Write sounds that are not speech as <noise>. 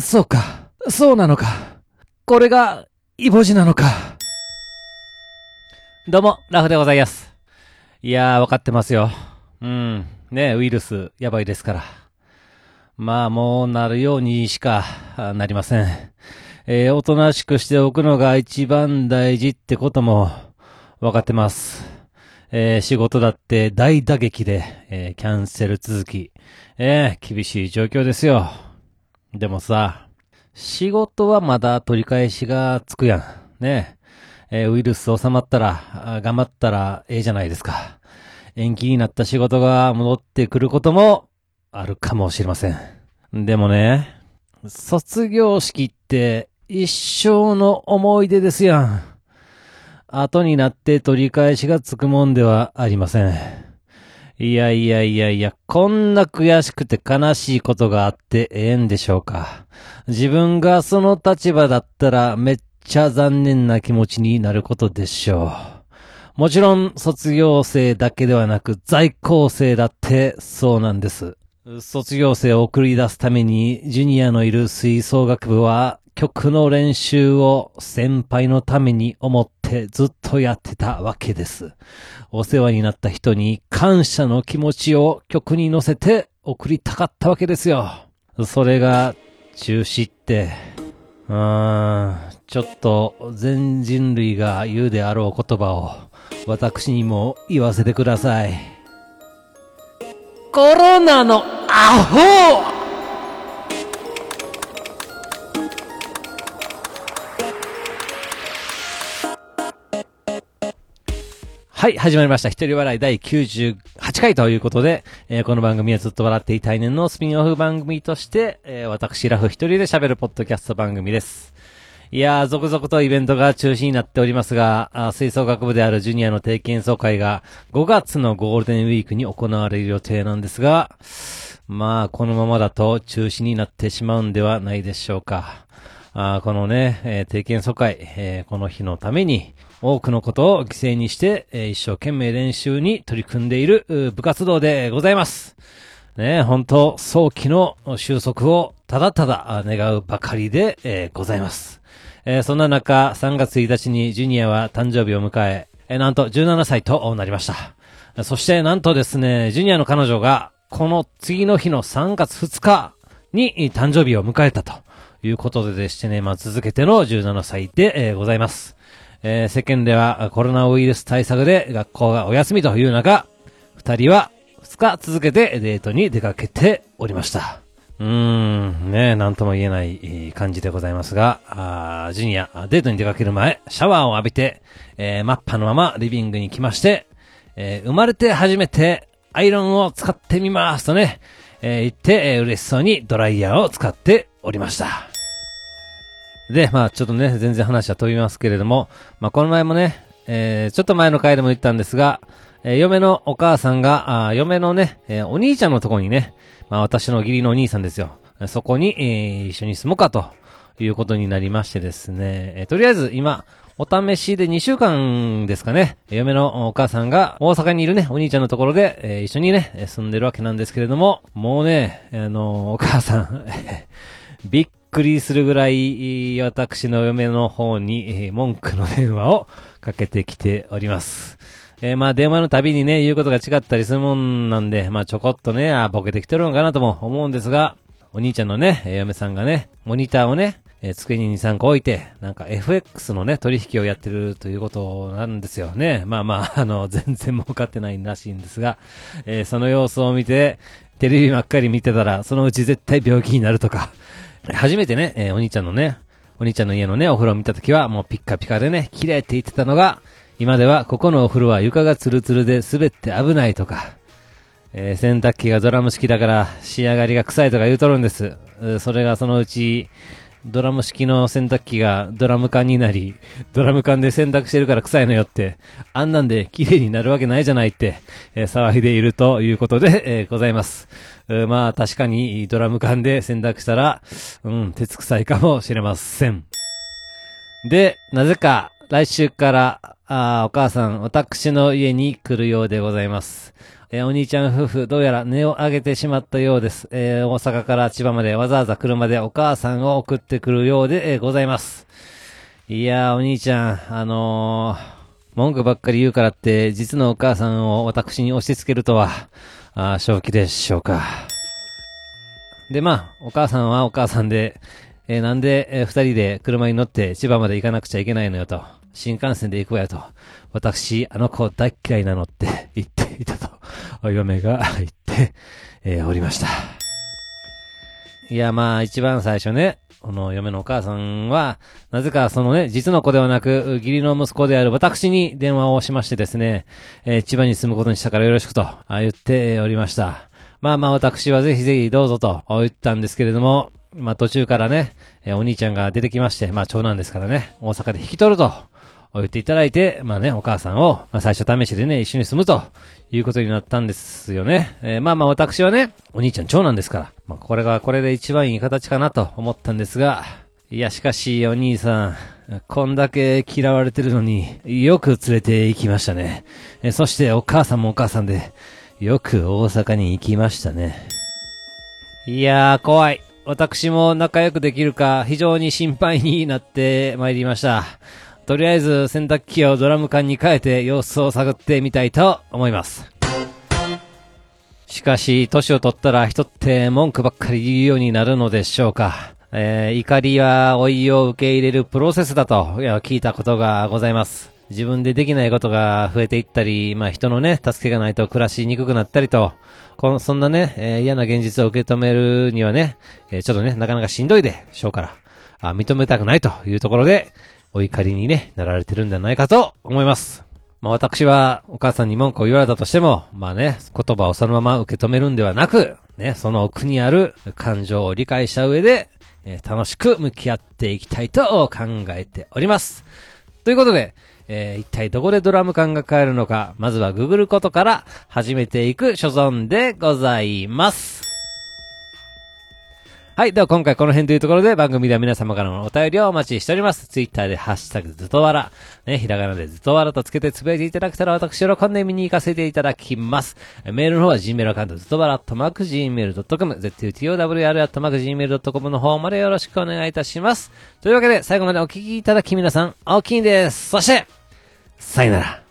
そうか。そうなのか。これが、イボジなのか。どうも、ラフでございます。いやー、わかってますよ。うん。ねウイルス、やばいですから。まあ、もうなるようにしか、なりません。えー、おとなしくしておくのが一番大事ってことも、わかってます。えー、仕事だって大打撃で、えー、キャンセル続き。えー、厳しい状況ですよ。でもさ、仕事はまだ取り返しがつくやん。ねえウイルス収まったら、頑張ったらええじゃないですか。延期になった仕事が戻ってくることもあるかもしれません。でもね、卒業式って一生の思い出ですやん。後になって取り返しがつくもんではありません。いやいやいやいや、こんな悔しくて悲しいことがあってええんでしょうか。自分がその立場だったらめっちゃ残念な気持ちになることでしょう。もちろん卒業生だけではなく在校生だってそうなんです。卒業生を送り出すためにジュニアのいる吹奏楽部は曲の練習を先輩のために思ってずっとやってたわけです。お世話になった人に感謝の気持ちを曲に乗せて送りたかったわけですよ。それが中止って、うーん、ちょっと全人類が言うであろう言葉を私にも言わせてください。コロナのアホはい、始まりました。一人笑い第98回ということで、えーこの番組はずっと笑っていたい年のスピンオフ番組として、えー私ラフ一人で喋るポッドキャスト番組です。いやー、続々とイベントが中止になっておりますが、あ吹奏楽部であるジュニアの定期演奏会が5月のゴールデンウィークに行われる予定なんですが、まあ、このままだと中止になってしまうんではないでしょうか。あこのね、えー定期演奏会、えーこの日のために、多くのことを犠牲にして、えー一生懸命練習に取り組んでいる部活動でございます。ね、本当早期の収束をただただ願うばかりで、えーございます。えーそんな中、3月1日にジュニアは誕生日を迎え、えーなんと17歳となりました。そしてなんとですね、ジュニアの彼女が、この次の日の3月2日に誕生日を迎えたということででしてね、まあ、続けての17歳で、えーございます。えー世間ではコロナウイルス対策で学校がお休みという中、二人は2日続けてデートに出かけておりました。うーん、ねなんとも言えない感じでございますが、あジュニア、デートに出かける前、シャワーを浴びて、えーマッパのままリビングに来まして、えー生まれて初めてアイロンを使ってみますとね、えー言って、えー嬉しそうにドライヤーを使っておりました。で、まあちょっとね、全然話は飛びますけれども、まあこの前もね、えーちょっと前の回でも言ったんですが、えー嫁のお母さんが、あ嫁のね、えーお兄ちゃんのとこにね、まあ私の義理のお兄さんですよ。そこに、えー一緒に住もうかということになりましてですね、えーとりあえず今、お試しで2週間ですかね、嫁のお母さんが大阪にいるね、お兄ちゃんのところで、えー一緒にね、住んでるわけなんですけれども、もうね、あのお母さん、<laughs> びっくりするぐらい、私の嫁の方に、え文句の電話をかけてきております。えーまあ電話のたびにね、言うことが違ったりするもんなんで、まあちょこっとね、あボケてきてるのかなとも思うんですが、お兄ちゃんのね、嫁さんがね、モニターをね、えー机に2、3個置いて、なんか FX のね、取引をやってるということなんですよね。まあまあ、<laughs> あの、全然儲かってないらしいんですが、えーその様子を見て、テレビばっかり見てたら、そのうち絶対病気になるとか、初めてね、えーお兄ちゃんのね、お兄ちゃんの家のね、お風呂を見たときは、もうピッカピカでね、綺麗って言ってたのが、今では、ここのお風呂は床がツルツルで滑って危ないとか、えー洗濯機がドラム式だから仕上がりが臭いとか言うとるんです。それがそのうち、ドラム式の洗濯機がドラム缶になり、ドラム缶で洗濯してるから臭いのよって、あんなんで綺麗になるわけないじゃないって、えー騒いでいるということで、えーございます。まあ確かにドラム缶で洗濯したら、うん、鉄臭いかもしれません。で、なぜか来週から、あーお母さん、私の家に来るようでございます。えーお兄ちゃん夫婦、どうやら値を上げてしまったようです。えー大阪から千葉までわざわざ車でお母さんを送ってくるようで、えーございます。いやー、お兄ちゃん、あの、文句ばっかり言うからって、実のお母さんを私に押し付けるとは、あー正気でしょうか。で、まあ、お母さんはお母さんで、えーなんで、えー二人で車に乗って千葉まで行かなくちゃいけないのよと。新幹線で行くわよと。私、あの子大嫌いなのって <laughs> 言っていたと。お嫁が言って、えーおりました。いや、まあ、一番最初ね、この嫁のお母さんは、なぜかそのね、実の子ではなく、義理の息子である私に電話をしましてですね、えー千葉に住むことにしたからよろしくと、あ言っておりました。まあまあ私はぜひぜひどうぞと言ったんですけれども、まあ途中からね、えーお兄ちゃんが出てきまして、まあ長男ですからね、大阪で引き取ると言っていただいて、まあね、お母さんを、まあ最初試しでね、一緒に住むということになったんですよね。えーまあまあ私はね、お兄ちゃん長男ですから、まあこれがこれで一番いい形かなと思ったんですが、いやしかしお兄さん、こんだけ嫌われてるのによく連れて行きましたね。えーそしてお母さんもお母さんで、よく大阪に行きましたね。いやー、怖い。私も仲良くできるか、非常に心配になってまいりました。とりあえず洗濯機をドラム缶に変えて様子を探ってみたいと思います。しかし、年を取ったら人って文句ばっかり言うようになるのでしょうか。えー怒りは老いを受け入れるプロセスだと、聞いたことがございます。自分でできないことが増えていったり、まあ人のね、助けがないと暮らしにくくなったりと、この、そんなね、えー嫌な現実を受け止めるにはね、えーちょっとね、なかなかしんどいでしょうから、あ認めたくないというところで、お怒りにね、なられてるんじゃないかと思います。まあ私はお母さんに文句を言われたとしても、まあね、言葉をそのまま受け止めるんではなく、ね、その奥にある感情を理解した上で、えー楽しく向き合っていきたいと考えております。ということで、えー一体どこでドラム缶が買えるのか、まずはググることから始めていく所存でございます。はい。では今回この辺というところで番組では皆様からのお便りをお待ちしております。ツイッターでハッシュタグずっとわら。ね、ひらがなでずっとわらとつけてつぶやいていただけたら私喜んで見に行かせていただきます。メールの方は Gmail アカウントずっとわら、とまく Gmail.com、zutowr、とまく Gmail.com の方までよろしくお願いいたします。というわけで最後までお聞きいただき皆さん、大きいです。そして、さよなら。